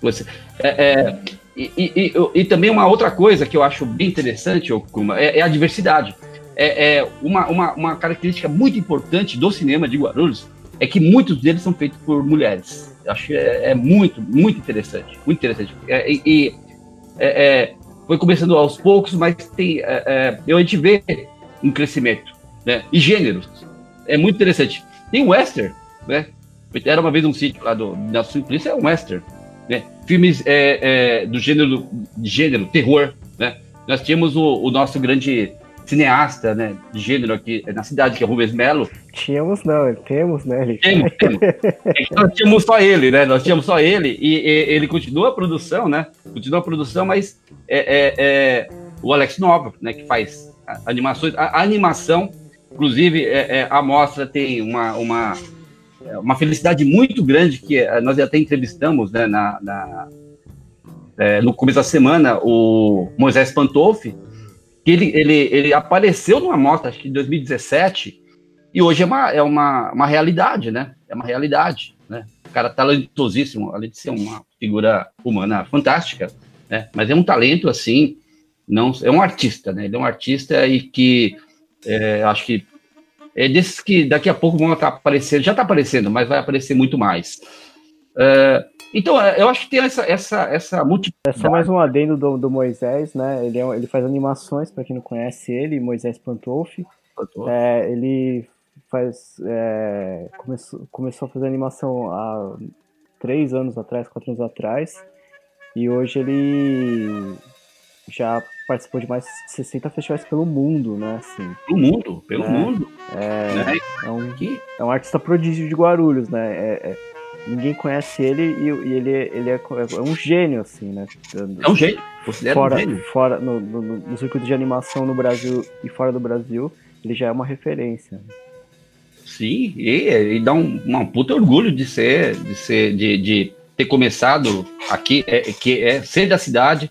Você, é, é, e, e, e, e, também uma outra coisa que eu acho bem interessante, Okuma, é, é a diversidade. É, é uma, uma, uma, característica muito importante do cinema de Guarulhos é que muitos deles são feitos por mulheres. Eu acho que é, é muito, muito interessante. Muito interessante. É, e é, foi começando aos poucos, mas tem, eu, a gente vê um crescimento. Né? E gêneros. É muito interessante. Tem western, né? Era uma vez um sítio lá do Nelson Simplício, é um western. Né? Filmes é, é, do gênero, de gênero, terror, né? Nós tínhamos o, o, nosso grande cineasta, né, de gênero aqui na cidade, que é o Rubens Melo. Tínhamos não, temos, né? Temos, temos. É nós tínhamos só ele, né? Nós tínhamos só ele e, e ele continua a produção, né? Continua a produção, mas é, é, é o Alex Nova, né, que faz animações. A, a animação Inclusive, é, é, a mostra tem uma, uma, uma felicidade muito grande que é, nós até entrevistamos né, na, na é, no começo da semana o Moisés Pantolfi, que ele, ele, ele apareceu numa mostra, acho que em 2017, e hoje é uma, é uma, uma realidade, né? É uma realidade, né? O cara talentosíssimo, além de ser uma figura humana fantástica, né? Mas é um talento, assim, não é um artista, né? Ele é um artista e que é, acho que é desses que daqui a pouco vão estar aparecendo, já está aparecendo, mas vai aparecer muito mais. É, então, é, eu acho que tem essa, essa, essa multiplicidade. É só mais um adendo do, do Moisés, né? Ele, é, ele faz animações, para quem não conhece ele, Moisés Pantolfi. É, ele faz. É, começou, começou a fazer animação há três anos atrás, quatro anos atrás. E hoje ele já participou de mais de 60 festivais pelo mundo, né? Assim, pelo mundo, pelo né? mundo. É, né? é, um, é um artista prodígio de Guarulhos, né? É, é, ninguém conhece ele e, e ele, ele é, é, um gênio, assim, né? É um gênio, considero fora, um gênio. Fora, no, no, no, circuito de animação no Brasil e fora do Brasil, ele já é uma referência. Sim, e, e dá um, um puta orgulho de ser, de ser, de, de ter começado aqui, é, que é ser da cidade,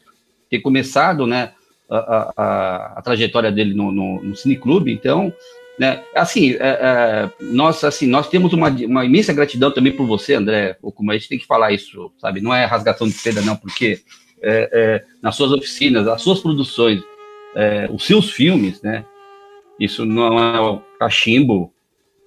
ter começado, né, a, a, a trajetória dele no, no, no cineclube, então, né, assim, é, é, nós, assim, nós temos uma, uma imensa gratidão também por você, André, como a gente tem que falar isso, sabe, não é rasgação de seda, não, porque é, é nas suas oficinas, as suas produções, é, os seus filmes, né, isso não é o cachimbo,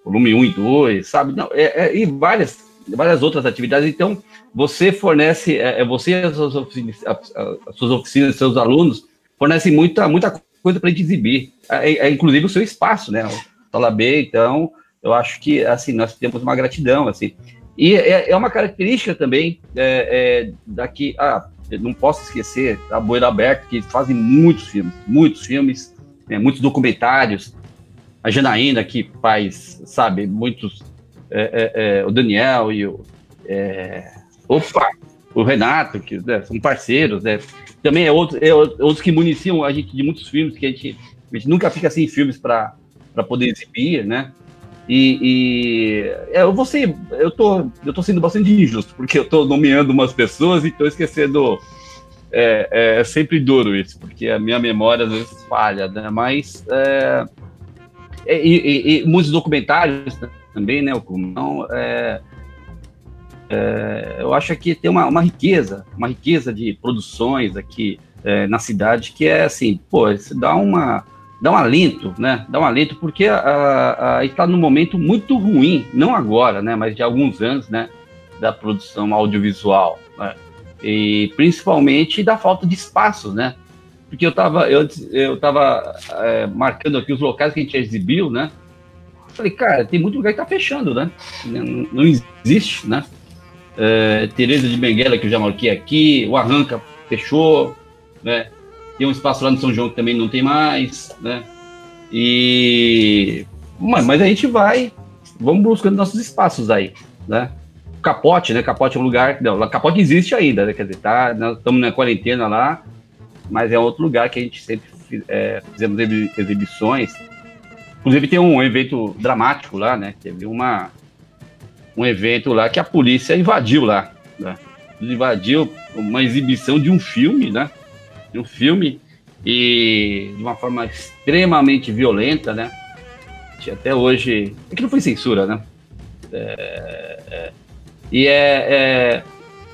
volume 1 e 2, sabe, não, é, e várias, várias outras atividades, então, você fornece, você e as suas oficinas, as suas oficinas, seus alunos, fornecem muita, muita coisa para a gente exibir, é, é, inclusive o seu espaço, né? O B, então, eu acho que, assim, nós temos uma gratidão, assim. E é, é uma característica também é, é, daqui, ah, não posso esquecer a Boeira Aberta, que fazem muitos filmes, muitos filmes, né, muitos documentários, a Janaína, que faz, sabe, muitos, é, é, o Daniel e o, opa, o Renato, que né, são parceiros, né, também é outro, é outros que municiam a gente de muitos filmes que a gente, a gente nunca fica sem filmes para poder exibir, né? E, e é, eu vou ser, eu tô, eu tô sendo bastante injusto, porque eu tô nomeando umas pessoas e tô esquecendo. É, é, sempre duro isso, porque a minha memória às vezes falha, né? Mas é, é e, e, e, muitos documentários também, né? Não, é, é, eu acho que tem uma, uma, riqueza, uma riqueza de produções aqui é, na cidade que é assim, pô, isso dá uma dá um alento, né? Dá um alento porque está num momento muito ruim, não agora, né? Mas de alguns anos, né? Da produção audiovisual, né? e principalmente da falta de espaços, né? Porque eu estava eu, eu tava é, marcando aqui os locais que a gente exibiu, né? Falei, cara, tem muito lugar que está fechando, né? Não, não existe, né? É, Tereza de Benguela, que eu já marquei aqui, o Arranca fechou, né? Tem um espaço lá no São João que também não tem mais, né? E... Mas, mas a gente vai, vamos buscando nossos espaços aí, né? Capote, né? Capote é um lugar... Não, Capote existe ainda, né? Quer dizer, tá, nós estamos na quarentena lá, mas é outro lugar que a gente sempre é, fizemos exibições. Inclusive tem um evento dramático lá, né? Teve uma um evento lá que a polícia invadiu lá. Né? Invadiu uma exibição de um filme, né? De um filme e de uma forma extremamente violenta, né? Até hoje. É que não foi censura, né? É, é, e é, é,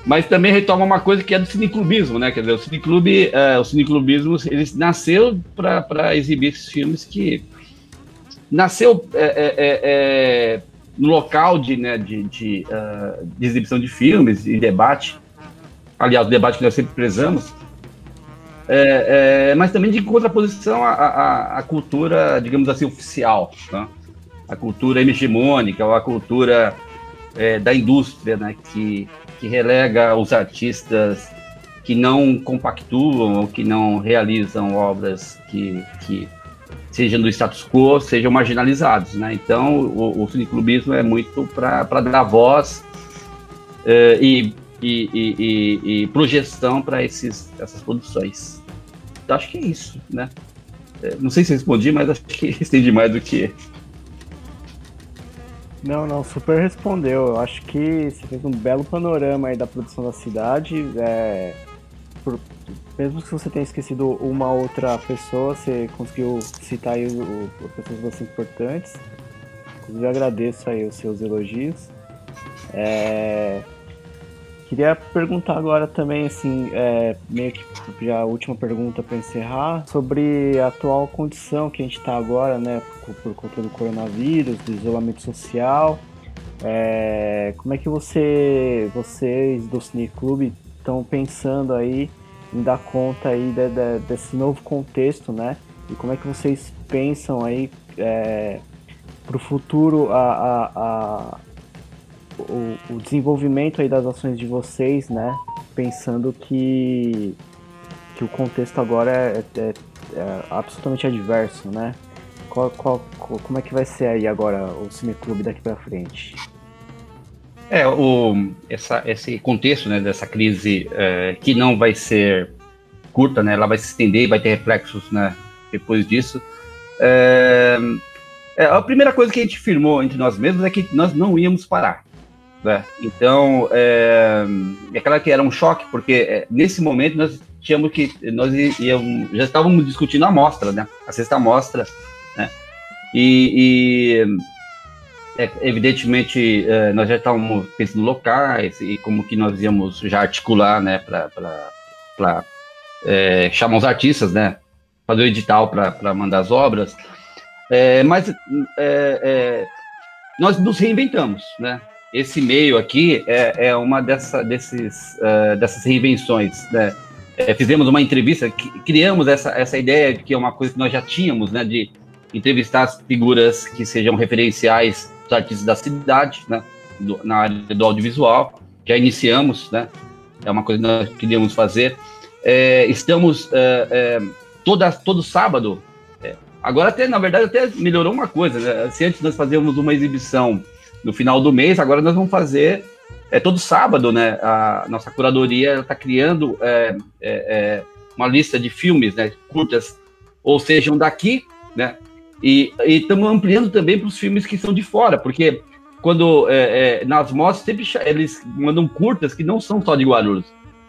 Mas também retoma uma coisa que é do cineclubismo, né? Quer dizer, o cineclube, é, o cineclubismo ele nasceu para exibir esses filmes que. Nasceu é, é, é no local de, né, de, de, uh, de, exibição de filmes e debate, aliás, o debate que nós sempre prezamos, é, é, mas também de contraposição à, à, à, cultura, digamos assim, oficial, tá? a cultura hegemônica, ou a cultura é, da indústria, né, que, que relega os artistas que não compactuam ou que não realizam obras que, que sejam do status quo, sejam marginalizados, né? Então, o, o cineclubismo é muito para dar voz uh, e, e, e, e, projeção para essas produções. Então, acho que é isso, né? É, não sei se respondi, mas acho que estendi mais do que... Não, não, super respondeu. Eu acho que você fez um belo panorama aí da produção da cidade. É, por, mesmo que você tenha esquecido uma outra pessoa, você conseguiu citar aí o, o, pessoas importantes. Inclusive, agradeço aí os seus elogios. É... Queria perguntar agora também, assim, é, meio que já a última pergunta para encerrar, sobre a atual condição que a gente está agora, né, por, por, conta do coronavírus, do isolamento social. É, como é que você, vocês do Cine Clube estão pensando aí em dar conta aí de, de, desse novo contexto, né? E como é que vocês pensam aí é, para o futuro a, a, a o, o, desenvolvimento aí das ações de vocês, né? Pensando que, que o contexto agora é, é, é absolutamente adverso, né? Qual, qual, como é que vai ser aí agora o Cineclube daqui para frente? É, o, essa, esse contexto né, dessa crise é, que não vai ser curta, né, ela vai se estender e vai ter reflexos né, depois disso. É, é, a primeira coisa que a gente firmou entre nós mesmos é que nós não íamos parar. Né? Então, é, é claro que era um choque, porque é, nesse momento nós tínhamos que, nós íamos, já estávamos discutindo a amostra, né, a sexta amostra, né, e, e é, evidentemente, é, nós já estávamos pensando locais e como que nós íamos já articular, né, para é, chamar os artistas, né, fazer o edital para mandar as obras. É, mas é, é, nós nos reinventamos, né? Esse meio aqui é, é uma dessa, desses, uh, dessas reinvenções, né? fizemos uma entrevista, criamos essa, essa ideia que é uma coisa que nós já tínhamos, né, de entrevistar as figuras que sejam referenciais dos artistas da cidade, né, do, na área do audiovisual. Já iniciamos, né, é uma coisa que nós queríamos fazer. É, estamos é, é, toda, todo sábado, é, agora até, na verdade, até melhorou uma coisa, né? se antes nós fazíamos uma exibição no final do mês, agora nós vamos fazer é todo sábado, né? A nossa curadoria está criando é, é, é, uma lista de filmes, né? Curtas, ou sejam daqui, né? E estamos ampliando também para os filmes que são de fora, porque quando é, é, nas mostras sempre eles mandam curtas que não são só de Guarulhos.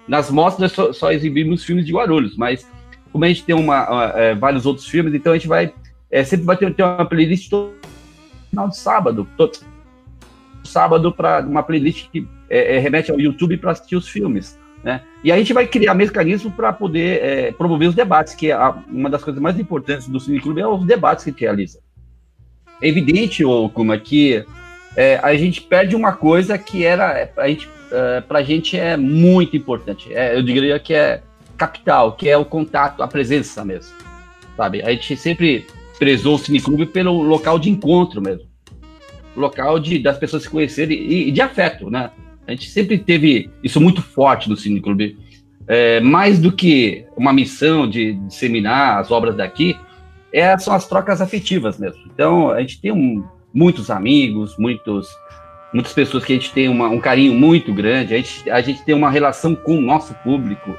Nas mostras só, só exibimos filmes de Guarulhos, mas como a gente tem uma, uma é, vários outros filmes, então a gente vai é, sempre vai ter, ter uma playlist todo final de sábado, todo sábado para uma playlist que é, é, remete ao YouTube para assistir os filmes. E a gente vai criar mecanismos para poder é, promover os debates, que é a, uma das coisas mais importantes do Cine Clube é os debates que a gente realiza. É evidente, como que é, a gente perde uma coisa que era a gente, a gente é muito importante. É, eu diria que é capital, que é o contato, a presença mesmo. Sabe? A gente sempre prezou o Cine Clube pelo local de encontro mesmo. Local de, das pessoas se conhecerem e, e de afeto, né? A gente sempre teve isso muito forte no Cine Clube. É, mais do que uma missão de disseminar as obras daqui, é, são as trocas afetivas mesmo. Então, a gente tem um, muitos amigos, muitos, muitas pessoas que a gente tem uma, um carinho muito grande, a gente, a gente tem uma relação com o nosso público,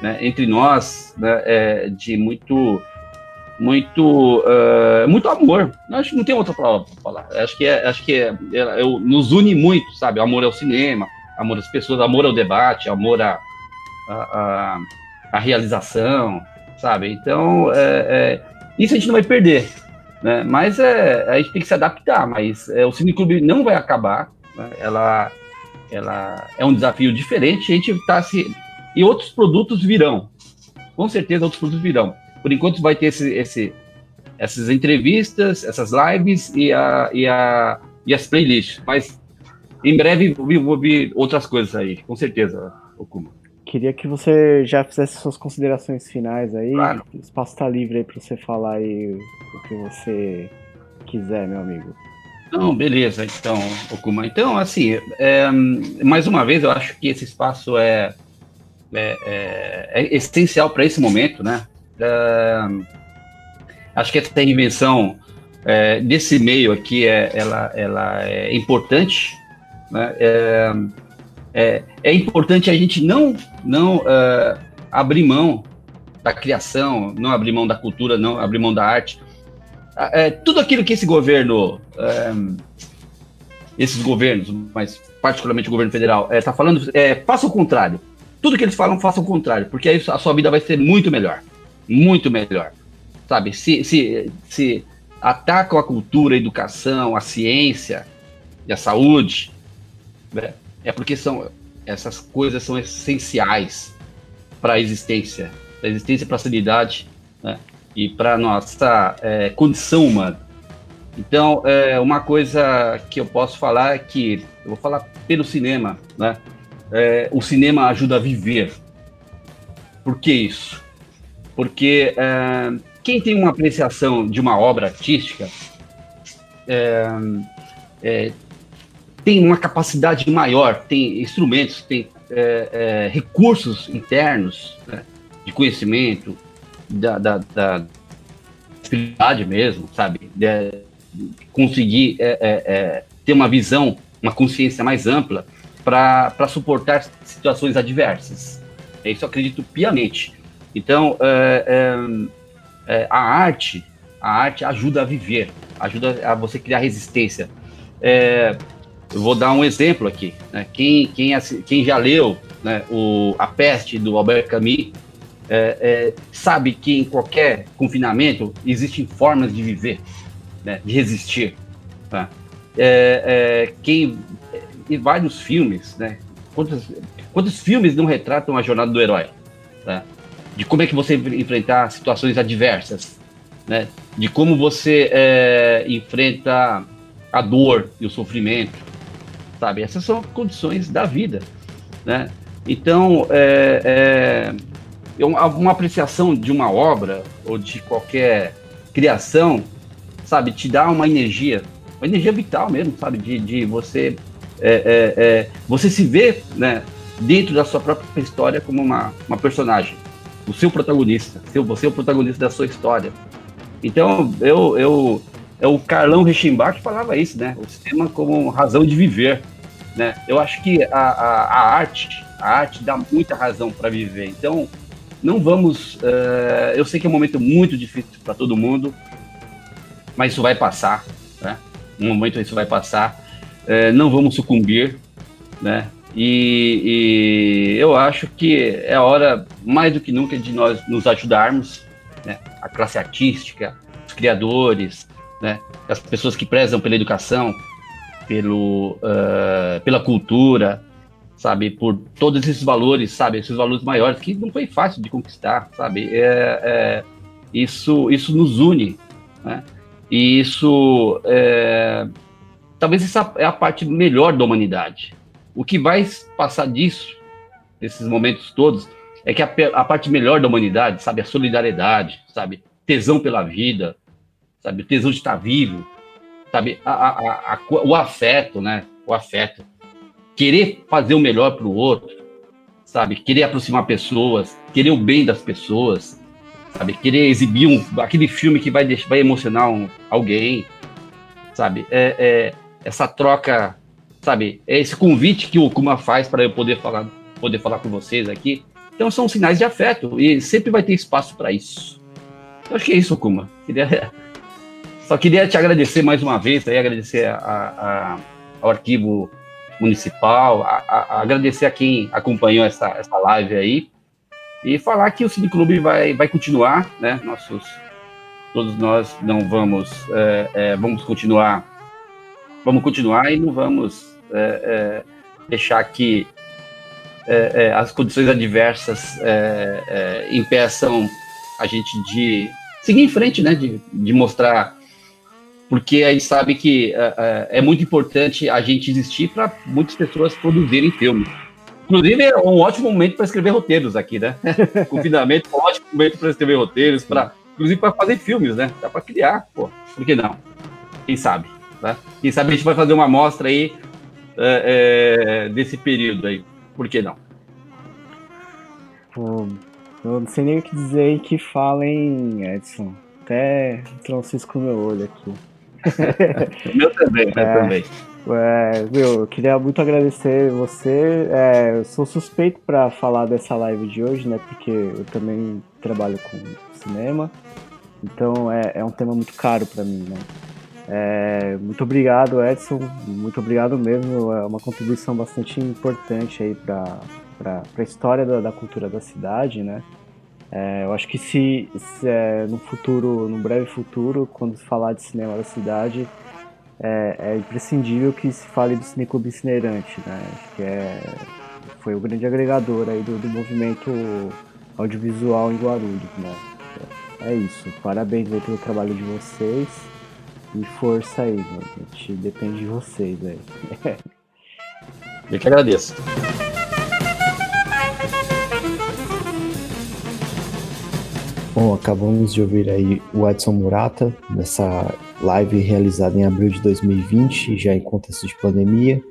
né, entre nós, né, é, de muito muito uh, muito amor. Acho que não tem outra palavra para falar. Acho que é, acho que é, é, nos une muito, sabe? Amor ao cinema, amor às pessoas, amor ao debate, amor à, à, à realização, sabe? Então, é, é, isso a gente não vai perder, né? Mas é, a gente tem que se adaptar. Mas é, o Cineclube não vai acabar. Né? Ela, ela é um desafio diferente. A gente está se e outros produtos virão. Com certeza, outros produtos virão. Por enquanto vai ter esse, esse, essas entrevistas, essas lives e, a, e, a, e as playlists. Mas em breve vou, ouvir outras coisas aí, com certeza, Okuma. Queria que você já fizesse suas considerações finais aí. Claro. O espaço está livre aí para você falar aí o que você quiser, meu amigo. Não, beleza, então, Okuma. Então, assim, é, mais uma vez, eu acho que esse espaço é, é, é, é essencial para esse momento, né? Uh, acho que essa invenção é, desse meio aqui é, ela, ela é importante. Né? É, é, é, importante a gente não, não uh, abrir mão da criação, não abrir mão da cultura, não abrir mão da arte. É, tudo aquilo que esse governo, esses governos, mas particularmente o governo federal, está falando, faça o contrário. Tudo que eles falam, faça o contrário, porque aí a sua vida vai ser muito melhor muito melhor. Sabe, se, se, se atacam a cultura, a educação, a ciência e a saúde, né, é porque são, essas coisas são essenciais para a existência, para a existência, para a sanidade né? e para a nossa é, condição humana. Então, é, uma coisa que eu posso falar é que, eu vou falar pelo cinema, né? É, o cinema ajuda a viver. Por que isso? Porque é, quem tem uma apreciação de uma obra artística é, é, tem uma capacidade maior, tem instrumentos, tem é, é, recursos internos né, de conhecimento, da, da, da mesmo, sabe? De, conseguir é, ter uma visão, uma consciência mais ampla para suportar situações adversas. Isso eu acredito piamente. Então, a arte, a arte ajuda a viver, ajuda a você criar resistência. É, eu vou dar um exemplo aqui. Né? Quem, quem, quem já leu né, o, A Peste, do Albert Camus, é, é, sabe que em qualquer confinamento existem formas de viver, né, de resistir. Tá? É, é quem, e vários filmes, né? Quantos, quantos filmes não retratam a jornada do herói? Tá? De como é que você enfrentar situações adversas, né? De como você é, enfrenta a dor e o sofrimento, sabe? Essas são condições da vida, né? Então, é, é, uma apreciação de uma obra ou de qualquer criação, sabe, te dá uma energia, uma energia vital mesmo, sabe, de, de você, é, é, é você se ver, né, dentro da sua própria história como uma, uma personagem, o seu protagonista, seu, você é o protagonista da sua história. Então, eu, eu é o Carlão Rechimbach que falava isso, né? O sistema como razão de viver. Né? Eu acho que a, a, a arte, a arte dá muita razão para viver. Então, não vamos. Uh, eu sei que é um momento muito difícil para todo mundo, mas isso vai passar. Né? Um momento isso vai passar. Uh, não vamos sucumbir, né? E, e, eu acho que é hora, mais do que nunca, de nós nos ajudarmos, né? a classe artística, os criadores, né? as pessoas que prezam pela educação, pelo, uh, pela cultura, sabe, por todos esses valores, sabe, esses valores maiores que não foi fácil de conquistar, sabe, é, é isso, isso nos une, né? E isso, é, talvez essa é a parte melhor da humanidade. O que vai passar disso, desses momentos todos, é que a, a parte melhor da humanidade, sabe, a solidariedade, sabe, tesão pela vida, sabe, tesão de estar vivo, sabe? A, a, o afeto, né? O afeto. Querer fazer o melhor para o outro, sabe? Querer aproximar pessoas, querer o bem das pessoas, sabe? Querer exibir um, aquele filme que vai, vai emocionar um, alguém, sabe? É, é, essa troca, sabe? É esse convite que o Kuma faz para eu poder falar, poder falar com vocês aqui. Então são sinais de afeto e sempre vai ter espaço para isso. Eu acho que é isso, Kuma. Queria só queria te agradecer mais uma vez, aí, agradecer a, a, ao arquivo municipal, a, agradecer a quem acompanhou essa, essa live aí e falar que o Cineclube vai, vai continuar, né? Nossos, todos nós não vamos, é, é, vamos continuar, vamos continuar e não vamos é, é deixar que é, é, as condições adversas impeçam a gente de seguir em frente, né? De, de mostrar porque a gente sabe que é muito importante a gente existir para muitas pessoas produzirem filmes. Inclusive, é um ótimo momento para escrever roteiros aqui, né? Confinamento é um ótimo momento para escrever roteiros, para inclusive para fazer filmes, né? Dá para criar, pô. Por que não? Quem sabe? Né? Quem sabe a gente vai fazer uma amostra aí é, é, desse período aí. Por que não? Pô, eu não sei nem o que dizer que falem, Edson. Até entrou cisco no meu olho aqui. meu também, meu é, também. É, meu, eu queria muito agradecer você. É, eu sou suspeito para falar dessa live de hoje, né? Porque eu também trabalho com cinema. Então é, é um tema muito caro para mim, né? É, muito obrigado, Edson. Muito obrigado mesmo. É uma contribuição bastante importante aí para a história da, da cultura da cidade, né? É, eu acho que se, se é, no futuro, no breve futuro, quando se falar de cinema da cidade, é, é imprescindível que se fale do Cineclube Itinerante, né? Acho que é foi o grande agregador aí do, do movimento audiovisual em Guarulhos, né? É isso. Parabéns pelo trabalho de vocês. E força aí, mano. A gente depende de vocês aí. Eu que agradeço. Bom, acabamos de ouvir aí o Edson Murata nessa live realizada em abril de 2020, já em contexto de pandemia.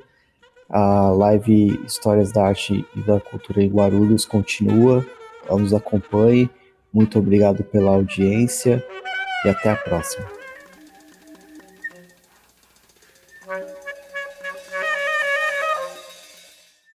A live Histórias da Arte e da Cultura em Guarulhos continua. Nos acompanhe. Muito obrigado pela audiência e até a próxima.